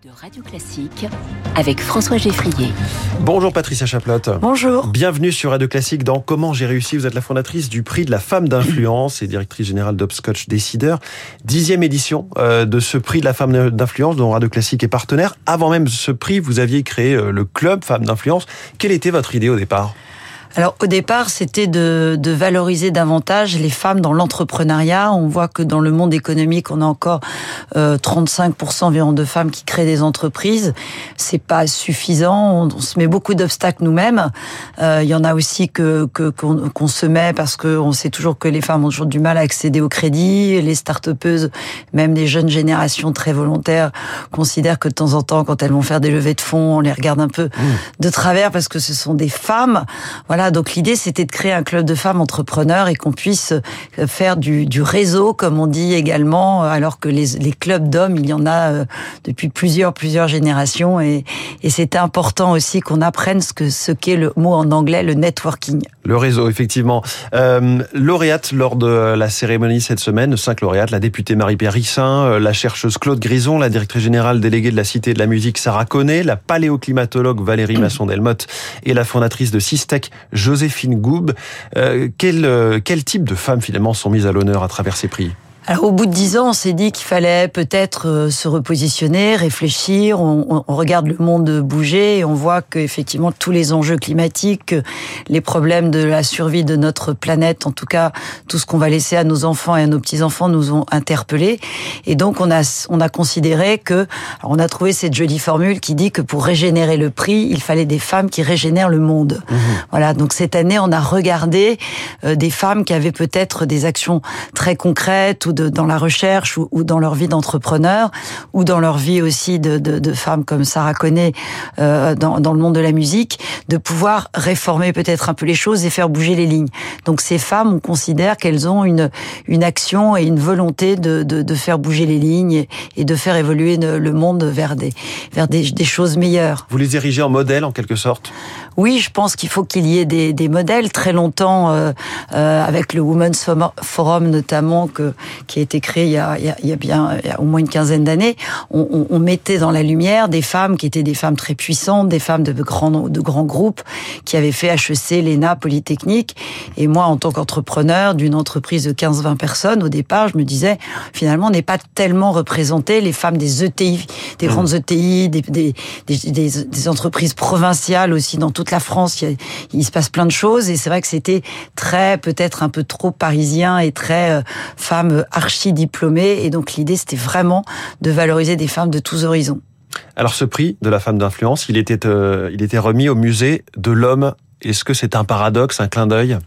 de Radio Classique avec François Geffrier. Bonjour Patricia Chaplotte. Bonjour. Bienvenue sur Radio Classique dans Comment j'ai réussi. Vous êtes la fondatrice du prix de la femme d'influence et directrice générale d'Upscotch Décideur. Dixième édition euh, de ce prix de la femme d'influence dont Radio Classique est partenaire. Avant même ce prix, vous aviez créé euh, le club Femmes d'influence. Quelle était votre idée au départ? Alors au départ, c'était de, de, valoriser davantage les femmes dans l'entrepreneuriat. On voit que dans le monde économique, on a encore euh, 35% environ de femmes qui créent des entreprises. C'est pas suffisant. On, se met beaucoup d'obstacles nous-mêmes. Euh, il y en a aussi que qu'on se met parce qu'on sait toujours que les femmes ont toujours du mal à accéder au crédit. Les start-upeuses, même des jeunes générations très volontaires, considèrent que de temps en temps, quand elles vont faire des levées de fonds, on les regarde un peu mmh. de travers parce que ce sont des femmes. Voilà donc l'idée c'était de créer un club de femmes entrepreneurs et qu'on puisse euh, faire du, réseau, comme on dit également, alors que les, clubs d'hommes, il y en a euh, depuis plusieurs plusieurs générations et, et c'était important aussi qu'on apprenne ce que ce qu'est le mot en anglais le networking. Le réseau, effectivement. Euh, lauréate lors de la cérémonie cette semaine, cinq lauréates, la députée Marie-Pierre Rissin, euh, la chercheuse Claude Grison, la directrice générale déléguée de la Cité de la musique Sarah Connet, la paléoclimatologue Valérie Masson-Delmotte et la fondatrice de Sistec Joséphine Goub. Euh, quel, euh, quel type de femmes finalement sont mises à l'honneur à travers ces prix? Alors au bout de dix ans, on s'est dit qu'il fallait peut-être euh, se repositionner, réfléchir. On, on, regarde le monde bouger et on voit qu'effectivement tous les enjeux climatiques, les problèmes de la survie de notre planète, en tout cas tout ce qu'on va laisser à nos enfants et à nos petits enfants, nous ont interpellés. Et donc on a on a considéré que on a trouvé cette jolie formule qui dit que pour régénérer le prix, il fallait des femmes qui régénèrent le monde. Mmh. Voilà. Donc cette année, on a regardé euh, des femmes qui avaient peut-être des actions très concrètes dans la recherche ou, dans leur vie d'entrepreneur ou dans leur vie aussi de, de, de femmes comme Sarah Connet euh, dans, dans, le monde de la musique, de pouvoir réformer peut-être un peu les choses et faire bouger les lignes. Donc ces femmes, on considère qu'elles ont une, une action et une volonté de, de, de faire bouger les lignes et, de faire évoluer le monde vers des, vers des, des choses meilleures. Vous les érigez en modèle en quelque sorte? Oui, je pense qu'il faut qu'il y ait des, des modèles très longtemps euh, euh, avec le Women's Forum notamment que qui a été créé il y a, il y a bien il y a au moins une quinzaine d'années, on, on, on, mettait dans la lumière des femmes qui étaient des femmes très puissantes, des femmes de grands, de grands groupes qui avaient fait HEC, l'ENA, Polytechnique. Et moi, en tant qu'entrepreneur d'une entreprise de 15-20 personnes, au départ, je me disais, finalement, on n'est pas tellement représenté les femmes des ETI, des mmh. grandes ETI, des, des, des, des, entreprises provinciales aussi dans toute la France. Il, il se passe plein de choses et c'est vrai que c'était très, peut-être un peu trop parisien et très euh, femme archi diplômée. Et donc l'idée, c'était vraiment de valoriser des femmes de tous horizons. Alors ce prix de la femme d'influence, il était, euh, il était remis au musée de l'homme. Est-ce que c'est un paradoxe, un clin d'œil?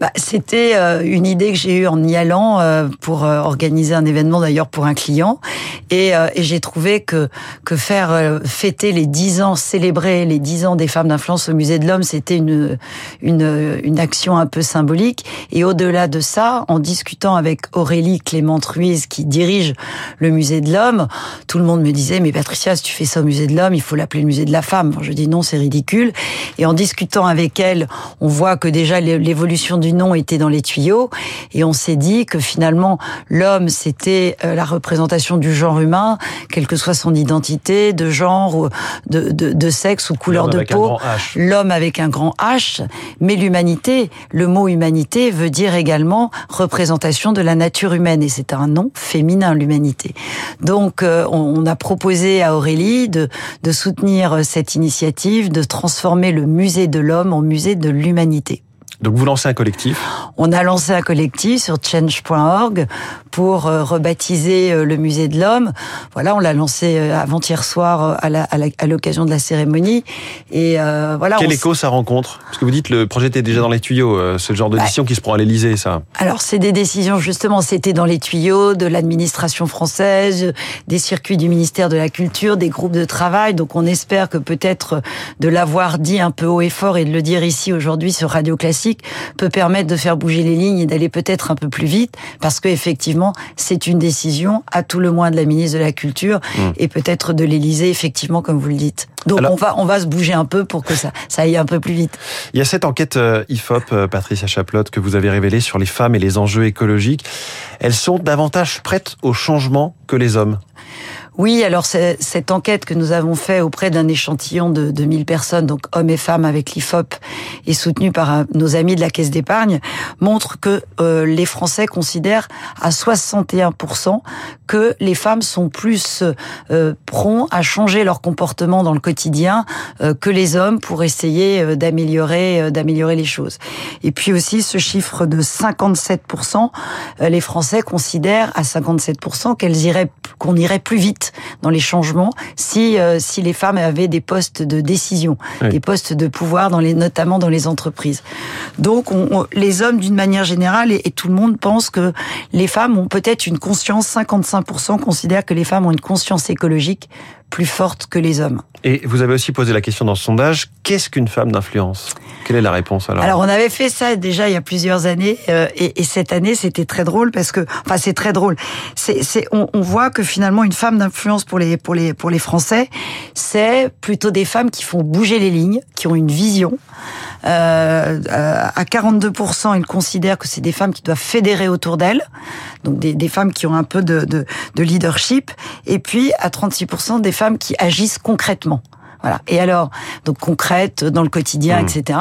Bah, C'était euh, une idée que j'ai eue en y allant euh, pour euh, organiser un événement d'ailleurs pour un client. Et, et j'ai trouvé que, que faire fêter les dix ans, célébrer les dix ans des femmes d'influence au Musée de l'Homme, c'était une, une, une action un peu symbolique. Et au-delà de ça, en discutant avec Aurélie Clément Ruiz qui dirige le Musée de l'Homme, tout le monde me disait, mais Patricia, si tu fais ça au Musée de l'Homme, il faut l'appeler le Musée de la Femme. je dis non, c'est ridicule. Et en discutant avec elle, on voit que déjà l'évolution du nom était dans les tuyaux et on s'est dit que finalement l'homme c'était euh, la représentation du genre humain, quelle que soit son identité, de genre, ou de, de, de sexe ou couleur de peau. L'homme avec un grand H, mais l'humanité, le mot humanité veut dire également représentation de la nature humaine et c'est un nom féminin l'humanité. Donc euh, on a proposé à Aurélie de, de soutenir cette initiative, de transformer le musée de l'homme en musée de l'humanité. Donc vous lancez un collectif On a lancé un collectif sur change.org pour euh, rebaptiser euh, le musée de l'homme. Voilà, on l'a lancé euh, avant-hier soir à l'occasion de la cérémonie. Et voilà. Quel écho ça rencontre? Parce que vous dites le projet était déjà dans les tuyaux. Ce genre de bah, décision qui se prend à l'Élysée, ça. Alors c'est des décisions justement, c'était dans les tuyaux de l'administration française, des circuits du ministère de la Culture, des groupes de travail. Donc on espère que peut-être de l'avoir dit un peu haut et fort et de le dire ici aujourd'hui sur Radio Classique peut permettre de faire bouger les lignes et d'aller peut-être un peu plus vite, parce qu'effectivement, c'est une décision, à tout le moins de la ministre de la Culture, mmh. et peut-être de l'Élysée, effectivement, comme vous le dites. Donc on va on va se bouger un peu pour que ça ça aille un peu plus vite. Il y a cette enquête euh, IFOP euh, Patricia Chaplotte que vous avez révélée sur les femmes et les enjeux écologiques. Elles sont davantage prêtes au changement que les hommes. Oui, alors cette enquête que nous avons fait auprès d'un échantillon de 2000 personnes, donc hommes et femmes avec l'IFOP, et soutenue par euh, nos amis de la Caisse d'épargne, montre que euh, les Français considèrent à 61% que les femmes sont plus euh, prompts à changer leur comportement dans le quotidien que les hommes pour essayer d'améliorer d'améliorer les choses. Et puis aussi ce chiffre de 57%, les Français considèrent à 57% qu'elles iraient qu'on irait plus vite dans les changements si si les femmes avaient des postes de décision, des postes de pouvoir dans les notamment dans les entreprises. Donc, on, les hommes, d'une manière générale, et, tout le monde pense que les femmes ont peut-être une conscience, 55% considèrent que les femmes ont une conscience écologique plus forte que les hommes. Et vous avez aussi posé la question dans ce sondage, qu'est-ce qu'une femme d'influence? Quelle est la réponse alors? Alors on avait fait ça déjà il y a plusieurs années euh, et, et, cette année c'était très drôle parce que enfin c'est très drôle. C'est, c'est on, on, voit que finalement une femme d'influence pour les pour les pour les Français, c'est plutôt des femmes qui font bouger les lignes, qui ont une vision. Euh, à 42%, ils considèrent que c'est des femmes qui doivent fédérer autour d'elles, donc des, des, femmes qui ont un peu de, de, de leadership, et puis à 36% des femmes qui agissent concrètement. Voilà. Et alors, donc concrète dans le quotidien, mmh. etc.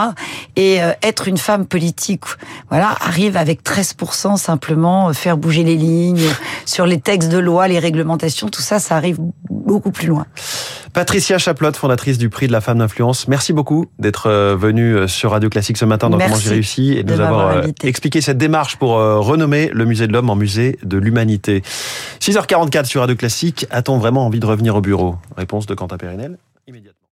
Et euh, être une femme politique, voilà, arrive avec 13% simplement, euh, faire bouger les lignes sur les textes de loi, les réglementations, tout ça, ça arrive beaucoup plus loin. Patricia Chaplotte, fondatrice du prix de la femme d'influence, merci beaucoup d'être euh, venue sur Radio Classique ce matin dans Comment j'ai réussi et de nous avoir expliqué cette démarche pour renommer le musée de l'homme en musée de l'humanité. 6h44 sur Radio Classique, a-t-on vraiment envie de revenir au bureau? Réponse de Quentin Périnel immédiatement.